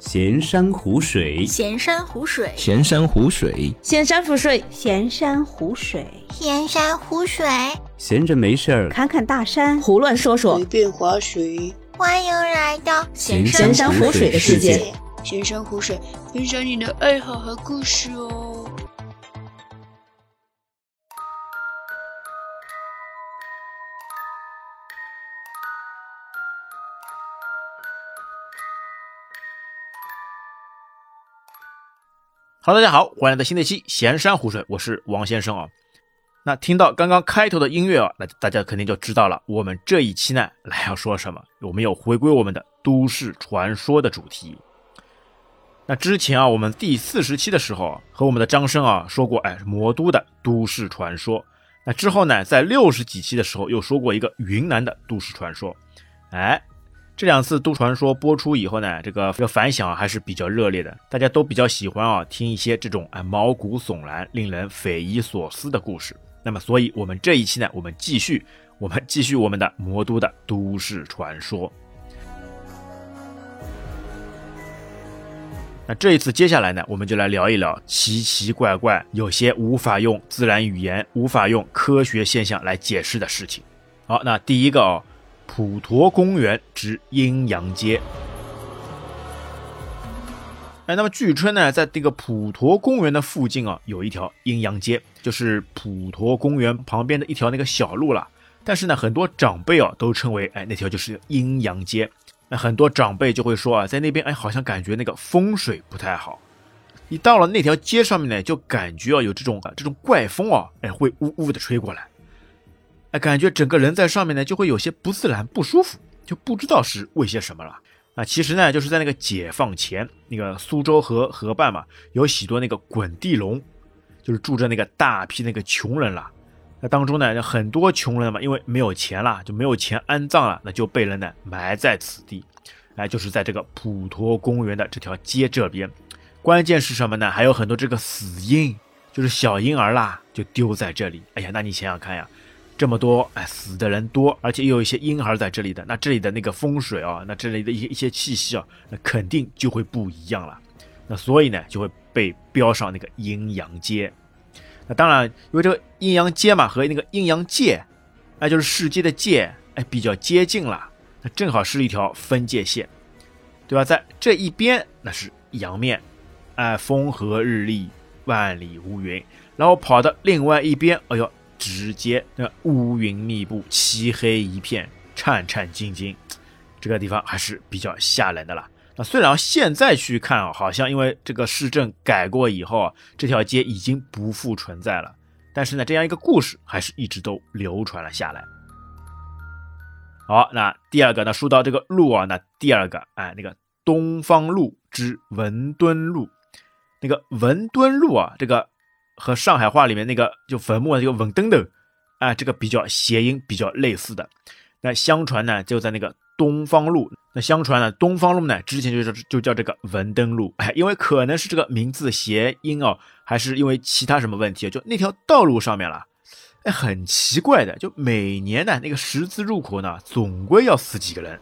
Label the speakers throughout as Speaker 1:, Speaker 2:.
Speaker 1: 闲山湖水，
Speaker 2: 闲山湖水，
Speaker 3: 闲山湖水，
Speaker 4: 闲山湖水，
Speaker 5: 闲山湖水，
Speaker 2: 闲山湖水，
Speaker 1: 闲着没事儿。
Speaker 5: 侃侃大山，
Speaker 4: 胡乱说说，
Speaker 6: 随便划水。
Speaker 2: 欢迎来到
Speaker 1: 闲
Speaker 4: 闲山湖水的世界。
Speaker 6: 闲山湖水，分享你的爱好和故事哦。
Speaker 7: 哈喽，大家好，欢迎来到新的一期闲山湖水，我是王先生啊。那听到刚刚开头的音乐啊，那大家肯定就知道了，我们这一期呢来要说什么？我们有回归我们的都市传说的主题。那之前啊，我们第四十期的时候和我们的张生啊说过，哎，魔都的都市传说。那之后呢，在六十几期的时候又说过一个云南的都市传说，哎。这两次都传说播出以后呢，这个这个反响还是比较热烈的，大家都比较喜欢啊听一些这种啊毛骨悚然、令人匪夷所思的故事。那么，所以我们这一期呢，我们继续，我们继续我们的魔都的都市传说。那这一次接下来呢，我们就来聊一聊奇奇怪怪、有些无法用自然语言、无法用科学现象来解释的事情。好，那第一个哦。普陀公园之阴阳街。哎，那么据称呢，在这个普陀公园的附近啊，有一条阴阳街，就是普陀公园旁边的一条那个小路了。但是呢，很多长辈啊都称为，哎，那条就是阴阳街。那很多长辈就会说啊，在那边哎，好像感觉那个风水不太好。一到了那条街上面呢，就感觉啊有这种这种怪风啊，哎，会呜呜的吹过来。哎，感觉整个人在上面呢，就会有些不自然、不舒服，就不知道是为些什么了。啊，其实呢，就是在那个解放前，那个苏州河河畔嘛，有许多那个滚地龙，就是住着那个大批那个穷人了。那当中呢，很多穷人嘛，因为没有钱了，就没有钱安葬了，那就被人呢埋在此地。哎，就是在这个普陀公园的这条街这边。关键是什么呢？还有很多这个死婴，就是小婴儿啦，就丢在这里。哎呀，那你想想看呀。这么多哎，死的人多，而且又有一些婴儿在这里的，那这里的那个风水啊，那这里的一些一些气息啊，那肯定就会不一样了。那所以呢，就会被标上那个阴阳街。那当然，因为这个阴阳街嘛，和那个阴阳界，那就是世界的界，哎，比较接近了。那正好是一条分界线，对吧？在这一边那是阳面，哎，风和日丽，万里无云。然后跑到另外一边，哎呦。直接那乌云密布，漆黑一片，颤颤兢兢，这个地方还是比较吓人的啦。那虽然现在去看，好像因为这个市政改过以后啊，这条街已经不复存在了，但是呢，这样一个故事还是一直都流传了下来。好，那第二个，呢说到这个路啊，那第二个，哎，那个东方路之文墩路，那个文墩路啊，这个。和上海话里面那个就坟墓的这个稳登登，啊，这个比较谐音比较类似的。那相传呢，就在那个东方路。那相传呢，东方路呢，之前就是就叫这个文登路。哎，因为可能是这个名字谐音哦，还是因为其他什么问题就那条道路上面了，哎，很奇怪的，就每年呢那个十字路口呢，总归要死几个人，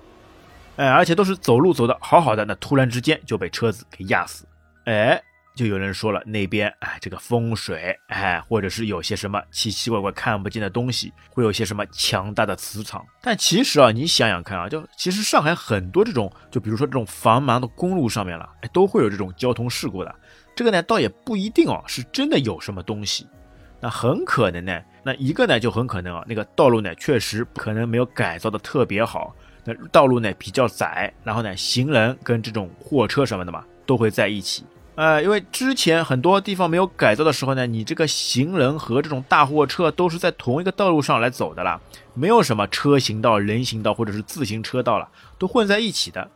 Speaker 7: 哎，而且都是走路走的好好的，那突然之间就被车子给压死，哎。就有人说了，那边哎，这个风水哎，或者是有些什么奇奇怪怪看不见的东西，会有些什么强大的磁场。但其实啊，你想想看啊，就其实上海很多这种，就比如说这种繁忙的公路上面了，哎，都会有这种交通事故的。这个呢，倒也不一定哦，是真的有什么东西。那很可能呢，那一个呢，就很可能啊，那个道路呢，确实可能没有改造的特别好，那道路呢比较窄，然后呢，行人跟这种货车什么的嘛，都会在一起。呃，因为之前很多地方没有改造的时候呢，你这个行人和这种大货车都是在同一个道路上来走的啦，没有什么车行道、人行道或者是自行车道了，都混在一起的。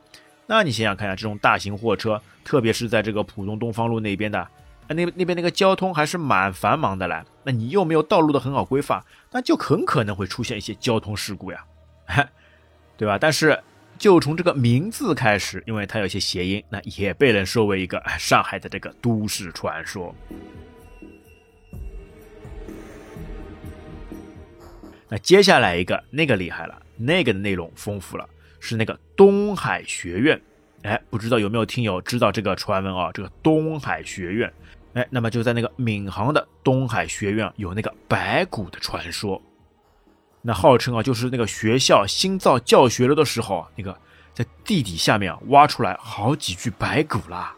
Speaker 7: 那你想想看啊，这种大型货车，特别是在这个浦东东方路那边的，那那边那个交通还是蛮繁忙的嘞。那你又没有道路的很好规划，那就很可能会出现一些交通事故呀，对吧？但是。就从这个名字开始，因为它有些谐音，那也被人说为一个 上海的这个都市传说。那接下来一个那个厉害了，那个的内容丰富了，是那个东海学院。哎，不知道有没有听友知道这个传闻啊？这个东海学院，哎，那么就在那个闵行的东海学院有那个白骨的传说。那号称啊，就是那个学校新造教学楼的时候，那个在地底下面挖出来好几具白骨啦。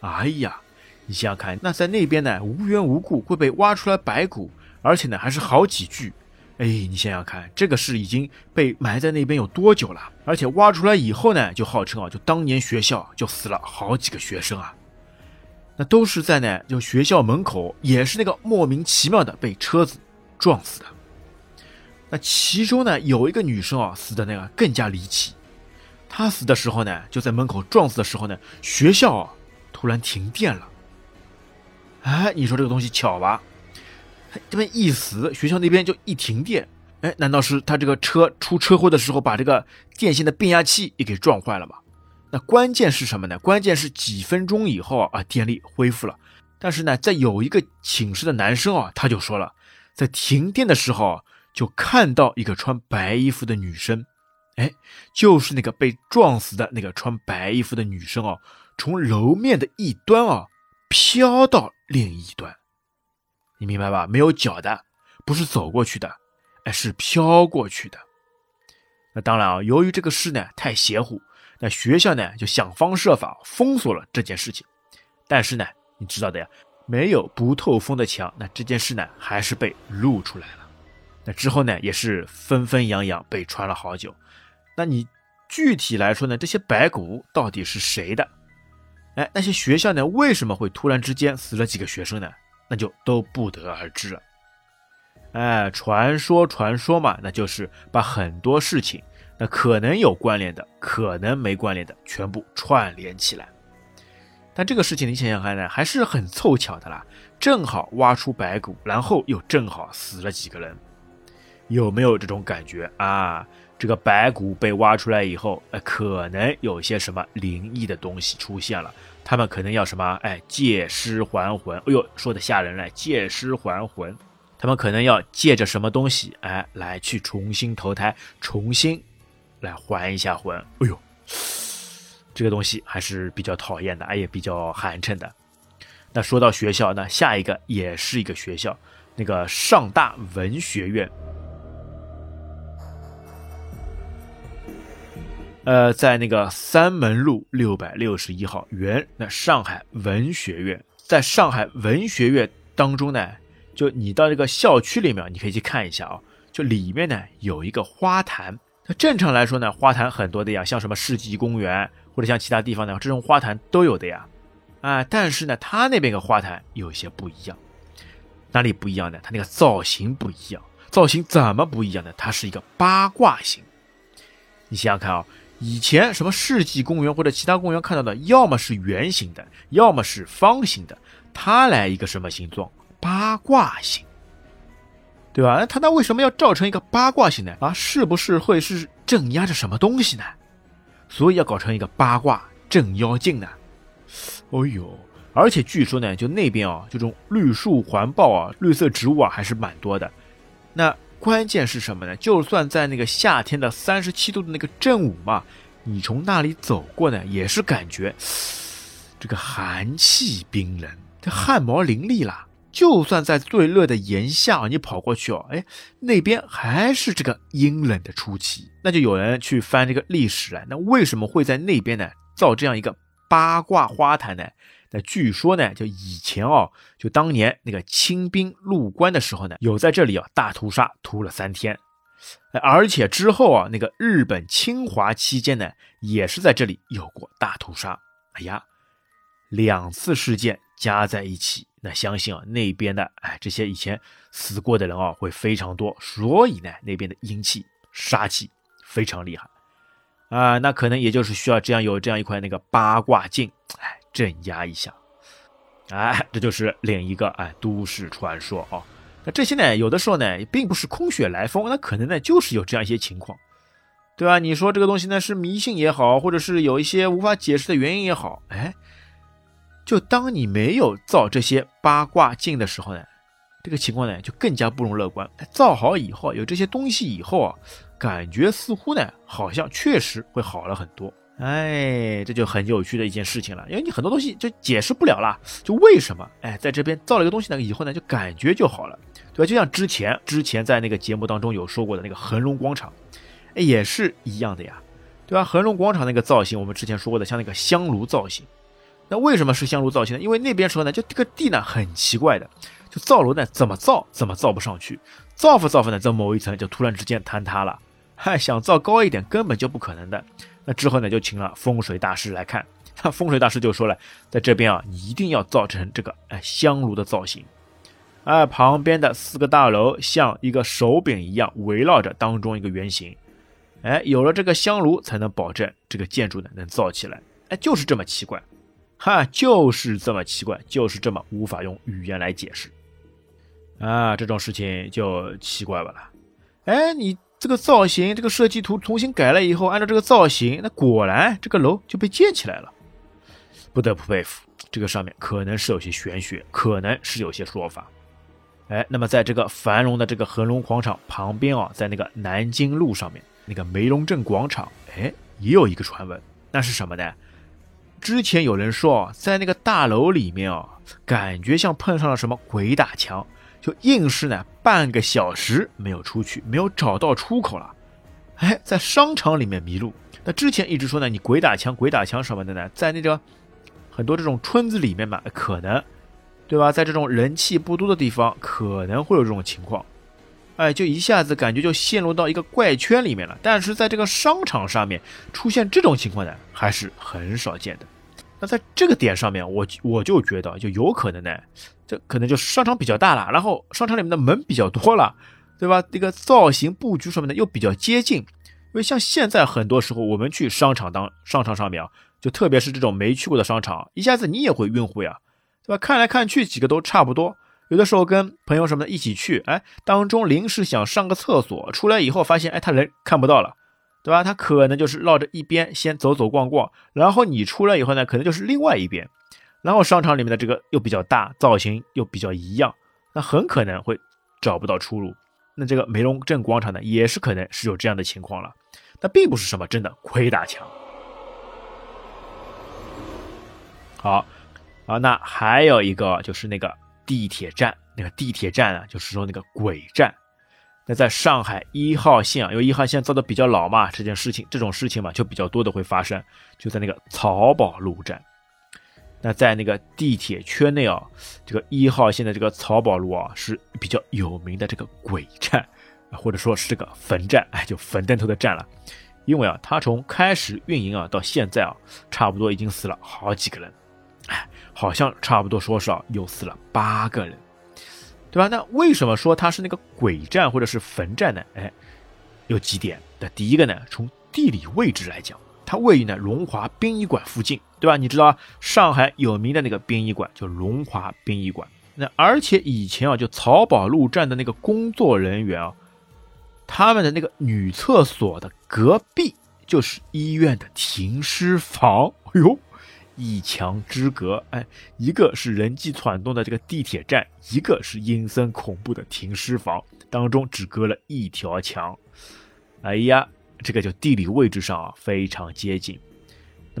Speaker 7: 哎呀，你想想看，那在那边呢，无缘无故会被挖出来白骨，而且呢还是好几具。哎，你想想看，这个是已经被埋在那边有多久了？而且挖出来以后呢，就号称啊，就当年学校就死了好几个学生啊。那都是在呢，就学校门口，也是那个莫名其妙的被车子撞死的。那其中呢，有一个女生啊，死的那个更加离奇。她死的时候呢，就在门口撞死的时候呢，学校啊突然停电了。哎，你说这个东西巧吧？这边一死，学校那边就一停电。哎，难道是他这个车出车祸的时候把这个电线的变压器也给撞坏了吗？那关键是什么呢？关键是几分钟以后啊，电力恢复了。但是呢，在有一个寝室的男生啊，他就说了，在停电的时候。就看到一个穿白衣服的女生，哎，就是那个被撞死的那个穿白衣服的女生哦，从楼面的一端啊飘到另一端，你明白吧？没有脚的，不是走过去的，哎，是飘过去的。那当然啊，由于这个事呢太邪乎，那学校呢就想方设法封锁了这件事情。但是呢，你知道的呀，没有不透风的墙，那这件事呢还是被露出来了。那之后呢，也是纷纷扬扬被传了好久。那你具体来说呢，这些白骨到底是谁的？哎，那些学校呢，为什么会突然之间死了几个学生呢？那就都不得而知了。哎，传说传说嘛，那就是把很多事情，那可能有关联的，可能没关联的，全部串联起来。但这个事情你想想看呢，还是很凑巧的啦，正好挖出白骨，然后又正好死了几个人。有没有这种感觉啊？这个白骨被挖出来以后，呃，可能有些什么灵异的东西出现了。他们可能要什么？哎，借尸还魂。哎呦，说的吓人了，借尸还魂。他们可能要借着什么东西，哎，来去重新投胎，重新来还一下魂。哎呦，这个东西还是比较讨厌的，哎，也比较寒碜的。那说到学校，那下一个也是一个学校，那个上大文学院。呃，在那个三门路六百六十一号原那上海文学院，在上海文学院当中呢，就你到这个校区里面，你可以去看一下啊，就里面呢有一个花坛。那正常来说呢，花坛很多的呀，像什么世纪公园或者像其他地方呢，这种花坛都有的呀。啊，但是呢，他那边个花坛有些不一样，哪里不一样呢？它那个造型不一样，造型怎么不一样呢？它是一个八卦形。你想想看啊。以前什么世纪公园或者其他公园看到的，要么是圆形的，要么是方形的，它来一个什么形状？八卦形，对吧？那它那为什么要造成一个八卦形呢？啊，是不是会是镇压着什么东西呢？所以要搞成一个八卦镇妖镜呢？哦呦，而且据说呢，就那边啊，这种绿树环抱啊，绿色植物啊，还是蛮多的。那。关键是什么呢？就算在那个夏天的三十七度的那个正午嘛，你从那里走过呢，也是感觉这个寒气冰冷，这汗毛淋漓啦。就算在最热的炎夏，你跑过去哦，哎，那边还是这个阴冷的出奇。那就有人去翻这个历史了，那为什么会在那边呢造这样一个八卦花坛呢？那据说呢，就以前哦，就当年那个清兵入关的时候呢，有在这里啊大屠杀，屠了三天，而且之后啊，那个日本侵华期间呢，也是在这里有过大屠杀。哎呀，两次事件加在一起，那相信啊那边的哎这些以前死过的人啊会非常多，所以呢那边的阴气杀气非常厉害啊，那可能也就是需要这样有这样一块那个八卦镜，哎。镇压一下，哎，这就是另一个哎都市传说啊。那这些呢，有的时候呢，并不是空穴来风，那可能呢，就是有这样一些情况，对吧？你说这个东西呢是迷信也好，或者是有一些无法解释的原因也好，哎，就当你没有造这些八卦镜的时候呢，这个情况呢就更加不容乐观。造好以后，有这些东西以后啊，感觉似乎呢，好像确实会好了很多。哎，这就很有趣的一件事情了，因为你很多东西就解释不了了，就为什么？哎，在这边造了一个东西呢，以后呢就感觉就好了，对吧？就像之前之前在那个节目当中有说过的那个恒隆广场，哎，也是一样的呀，对吧？恒隆广场那个造型，我们之前说过的，像那个香炉造型，那为什么是香炉造型呢？因为那边时候呢，就这个地呢很奇怪的，就造楼呢怎么造怎么造不上去，造不造不呢，这某一层就突然之间坍塌了，嗨，想造高一点根本就不可能的。那之后呢，就请了风水大师来看。那风水大师就说了，在这边啊，你一定要造成这个哎香炉的造型，哎，旁边的四个大楼像一个手柄一样围绕着当中一个圆形，哎，有了这个香炉，才能保证这个建筑呢能造起来。哎，就是这么奇怪，哈，就是这么奇怪，就是这么无法用语言来解释啊！这种事情就奇怪吧了。哎，你。这个造型，这个设计图重新改了以后，按照这个造型，那果然这个楼就被建起来了。不得不佩服，这个上面可能是有些玄学，可能是有些说法。哎，那么在这个繁荣的这个恒隆广场旁边啊，在那个南京路上面那个梅龙镇广场，哎，也有一个传闻，那是什么呢？之前有人说啊，在那个大楼里面啊，感觉像碰上了什么鬼打墙。就硬是呢，半个小时没有出去，没有找到出口了。哎，在商场里面迷路。那之前一直说呢，你鬼打墙，鬼打墙什么的呢？在那个很多这种村子里面嘛，可能，对吧？在这种人气不多的地方，可能会有这种情况。哎，就一下子感觉就陷入到一个怪圈里面了。但是在这个商场上面出现这种情况呢，还是很少见的。那在这个点上面，我我就觉得就有可能呢。这可能就是商场比较大了，然后商场里面的门比较多了，对吧？这个造型布局什么的又比较接近，因为像现在很多时候我们去商场当商场上面啊，就特别是这种没去过的商场，一下子你也会晕乎呀，对吧？看来看去几个都差不多，有的时候跟朋友什么的一起去，哎，当中临时想上个厕所，出来以后发现哎他人看不到了，对吧？他可能就是绕着一边先走走逛逛，然后你出来以后呢，可能就是另外一边。然后商场里面的这个又比较大，造型又比较一样，那很可能会找不到出路。那这个梅龙镇广场呢，也是可能是有这样的情况了。那并不是什么真的亏打墙。好，啊，那还有一个就是那个地铁站，那个地铁站啊，就是说那个鬼站。那在上海一号线啊，因为一号线造的比较老嘛，这件事情这种事情嘛，就比较多的会发生，就在那个漕宝路站。那在那个地铁圈内啊，这个一号线的这个漕宝路啊是比较有名的这个鬼站，或者说是这个坟站，哎，就坟灯头的站了。因为啊，它从开始运营啊到现在啊，差不多已经死了好几个人，哎，好像差不多说是啊，又死了八个人，对吧？那为什么说它是那个鬼站或者是坟站呢？哎，有几点。那第一个呢，从地理位置来讲。它位于呢龙华殡仪馆附近，对吧？你知道上海有名的那个殡仪馆叫龙华殡仪馆。那而且以前啊，就漕宝路站的那个工作人员啊，他们的那个女厕所的隔壁就是医院的停尸房。哎呦，一墙之隔，哎，一个是人迹攒动的这个地铁站，一个是阴森恐怖的停尸房，当中只隔了一条墙。哎呀！这个就地理位置上啊非常接近。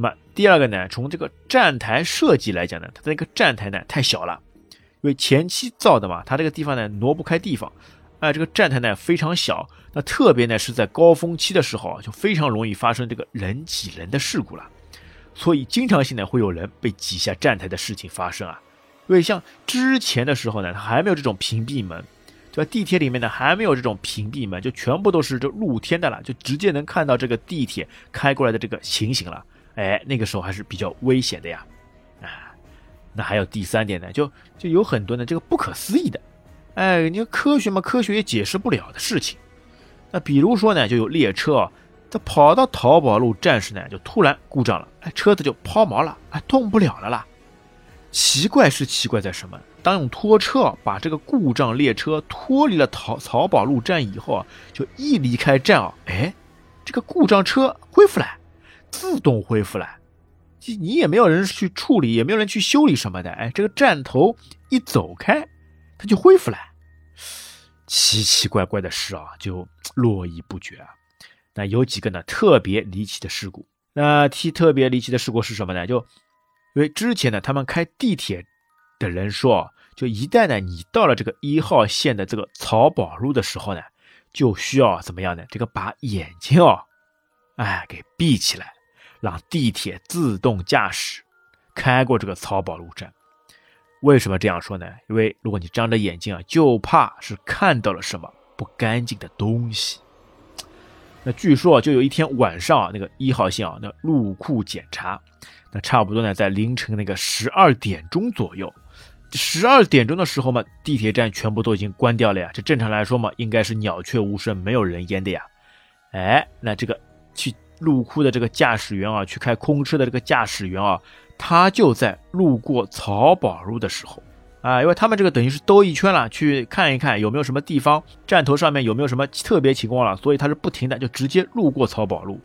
Speaker 7: 那么第二个呢，从这个站台设计来讲呢，它的那个站台呢太小了，因为前期造的嘛，它这个地方呢挪不开地方，哎，这个站台呢非常小，那特别呢是在高峰期的时候，就非常容易发生这个人挤人的事故了，所以经常性呢会有人被挤下站台的事情发生啊。因为像之前的时候呢，它还没有这种屏蔽门。对吧？地铁里面呢还没有这种屏蔽门，就全部都是这露天的了，就直接能看到这个地铁开过来的这个情形了。哎，那个时候还是比较危险的呀。啊，那还有第三点呢，就就有很多呢这个不可思议的，哎，你说科学嘛，科学也解释不了的事情。那比如说呢，就有列车啊，它跑到淘宝路站时呢，就突然故障了，哎，车子就抛锚了，哎，动不了了啦。奇怪是奇怪在什么？当用拖车把这个故障列车脱离了淘淘宝路站以后啊，就一离开站啊，哎，这个故障车恢复了，自动恢复了，你也没有人去处理，也没有人去修理什么的，哎，这个站头一走开，它就恢复了。奇奇怪怪的事啊，就络绎不绝啊。那有几个呢特别离奇的事故。那提特别离奇的事故是什么呢？就因为之前呢，他们开地铁的人说，就一旦呢你到了这个一号线的这个漕宝路的时候呢，就需要怎么样呢？这个把眼睛哦，哎给闭起来，让地铁自动驾驶开过这个漕宝路站。为什么这样说呢？因为如果你张着眼睛啊，就怕是看到了什么不干净的东西。那据说啊就有一天晚上啊，那个一号线啊，那入库检查，那差不多呢在凌晨那个十二点钟左右。十二点钟的时候嘛，地铁站全部都已经关掉了呀。这正常来说嘛，应该是鸟雀无声，没有人烟的呀。哎，那这个去入库的这个驾驶员啊，去开空车的这个驾驶员啊，他就在路过漕宝路的时候啊，因为他们这个等于是兜一圈了，去看一看有没有什么地方站头上面有没有什么特别情况了，所以他是不停的就直接路过漕宝路。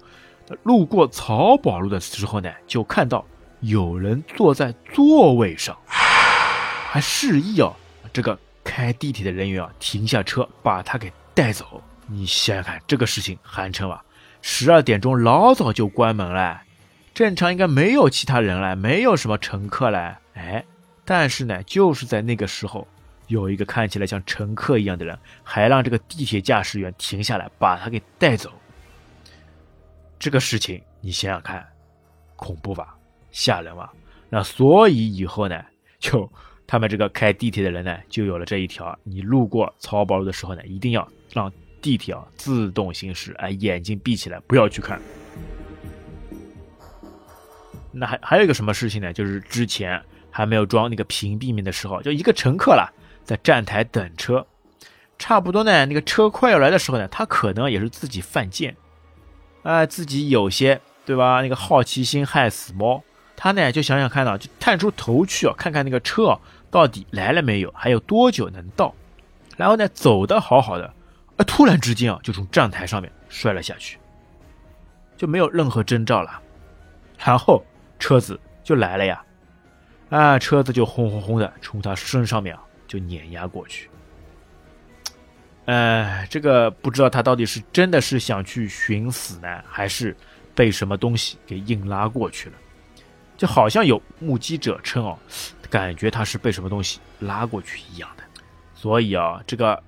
Speaker 7: 路过漕宝路的时候呢，就看到有人坐在座位上。还示意哦，这个开地铁的人员啊，停下车把他给带走。你想想看，这个事情韩城啊，十二点钟老早就关门了，正常应该没有其他人了，没有什么乘客了。哎，但是呢，就是在那个时候，有一个看起来像乘客一样的人，还让这个地铁驾驶员停下来把他给带走。这个事情你想想看，恐怖吧，吓人吧？那所以以后呢，就。他们这个开地铁的人呢，就有了这一条：你路过漕宝路的时候呢，一定要让地铁啊自动行驶，哎，眼睛闭起来，不要去看。那还还有一个什么事情呢？就是之前还没有装那个屏蔽门的时候，就一个乘客啦，在站台等车，差不多呢，那个车快要来的时候呢，他可能也是自己犯贱，哎，自己有些对吧？那个好奇心害死猫。他呢就想想看到，就探出头去啊，看看那个车啊到底来了没有，还有多久能到。然后呢走的好好的，突然之间啊就从站台上面摔了下去，就没有任何征兆了。然后车子就来了呀，啊车子就轰轰轰的从他身上面啊就碾压过去。呃，这个不知道他到底是真的是想去寻死呢，还是被什么东西给硬拉过去了。就好像有目击者称哦，感觉他是被什么东西拉过去一样的。所以啊，这个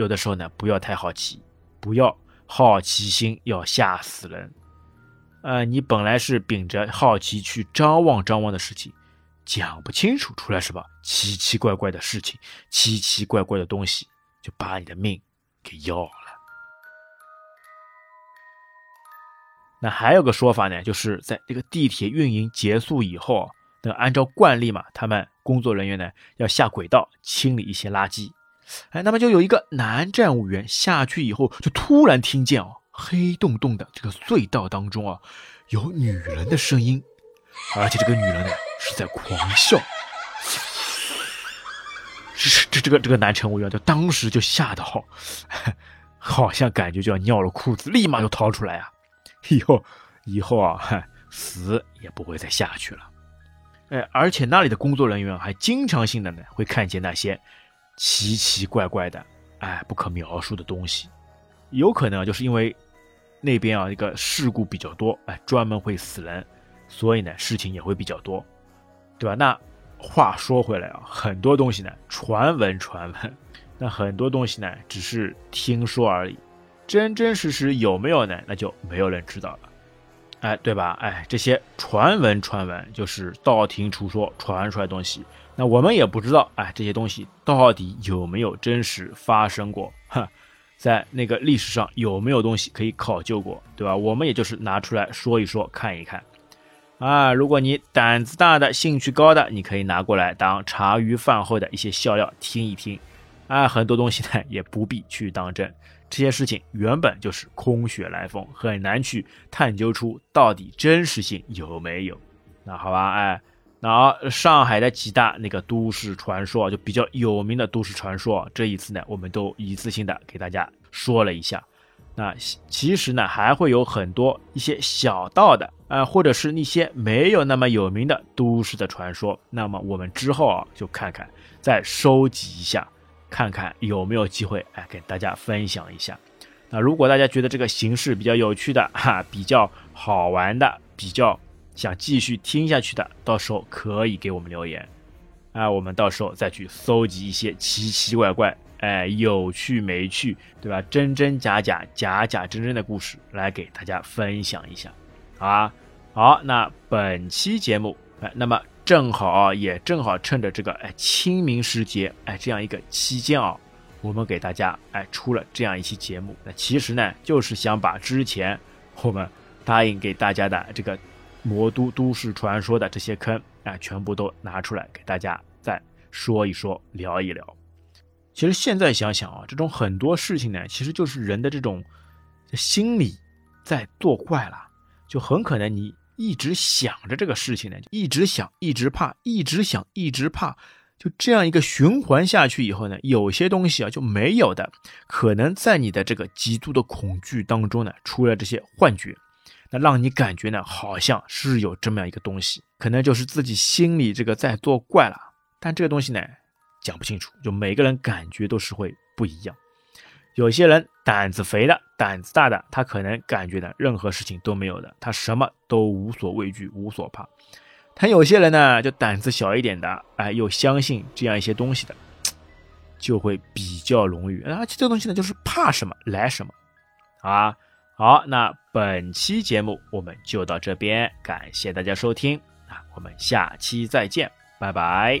Speaker 7: 有的时候呢，不要太好奇，不要好奇心要吓死人。呃，你本来是秉着好奇去张望张望的事情，讲不清楚出来什么奇奇怪怪的事情，奇奇怪怪的东西，就把你的命给要了。那还有个说法呢，就是在这个地铁运营结束以后，那按照惯例嘛，他们工作人员呢要下轨道清理一些垃圾。哎，那么就有一个男站务员下去以后，就突然听见哦，黑洞洞的这个隧道当中啊，有女人的声音，而且这个女人呢是在狂笑。这这这个这个男乘务员就当时就吓到，好像感觉就要尿了裤子，立马就逃出来啊。以后，以后啊，死也不会再下去了。哎，而且那里的工作人员还经常性的呢，会看见那些奇奇怪怪的、哎不可描述的东西。有可能就是因为那边啊，一个事故比较多，哎，专门会死人，所以呢，事情也会比较多，对吧？那话说回来啊，很多东西呢，传闻传闻，那很多东西呢，只是听说而已。真真实实有没有呢？那就没有人知道了，哎，对吧？哎，这些传闻传闻就是道听途说传出来的东西，那我们也不知道，哎，这些东西到底有没有真实发生过？哈，在那个历史上有没有东西可以考究过？对吧？我们也就是拿出来说一说，看一看。啊，如果你胆子大的、兴趣高的，你可以拿过来当茶余饭后的一些笑料听一听。啊，很多东西呢也不必去当真。这些事情原本就是空穴来风，很难去探究出到底真实性有没有。那好吧，哎，那上海的几大那个都市传说就比较有名的都市传说，这一次呢，我们都一次性的给大家说了一下。那其实呢，还会有很多一些小道的啊，或者是那些没有那么有名的都市的传说。那么我们之后啊，就看看再收集一下。看看有没有机会，哎，给大家分享一下。那如果大家觉得这个形式比较有趣的哈，比较好玩的，比较想继续听下去的，到时候可以给我们留言，啊，我们到时候再去搜集一些奇奇怪怪、哎有趣没趣，对吧？真真假假、假假真真的故事来给大家分享一下，好啊。好，那本期节目，哎，那么正好啊，也正好趁着这个哎清明时节，哎这样一个期间啊，我们给大家哎出了这样一期节目。那其实呢，就是想把之前我们答应给大家的这个魔都都市传说的这些坑，啊，全部都拿出来给大家再说一说，聊一聊。其实现在想想啊，这种很多事情呢，其实就是人的这种心理在作怪了，就很可能你。一直想着这个事情呢，一直想，一直怕，一直想，一直怕，就这样一个循环下去以后呢，有些东西啊就没有的，可能在你的这个极度的恐惧当中呢，出了这些幻觉，那让你感觉呢，好像是有这么样一个东西，可能就是自己心里这个在作怪了，但这个东西呢，讲不清楚，就每个人感觉都是会不一样。有些人胆子肥的、胆子大的，他可能感觉的任何事情都没有的，他什么都无所畏惧、无所怕。他有些人呢，就胆子小一点的，哎，又相信这样一些东西的，就会比较容易。而且这个东西呢，就是怕什么来什么，啊。好，那本期节目我们就到这边，感谢大家收听啊，我们下期再见，拜拜。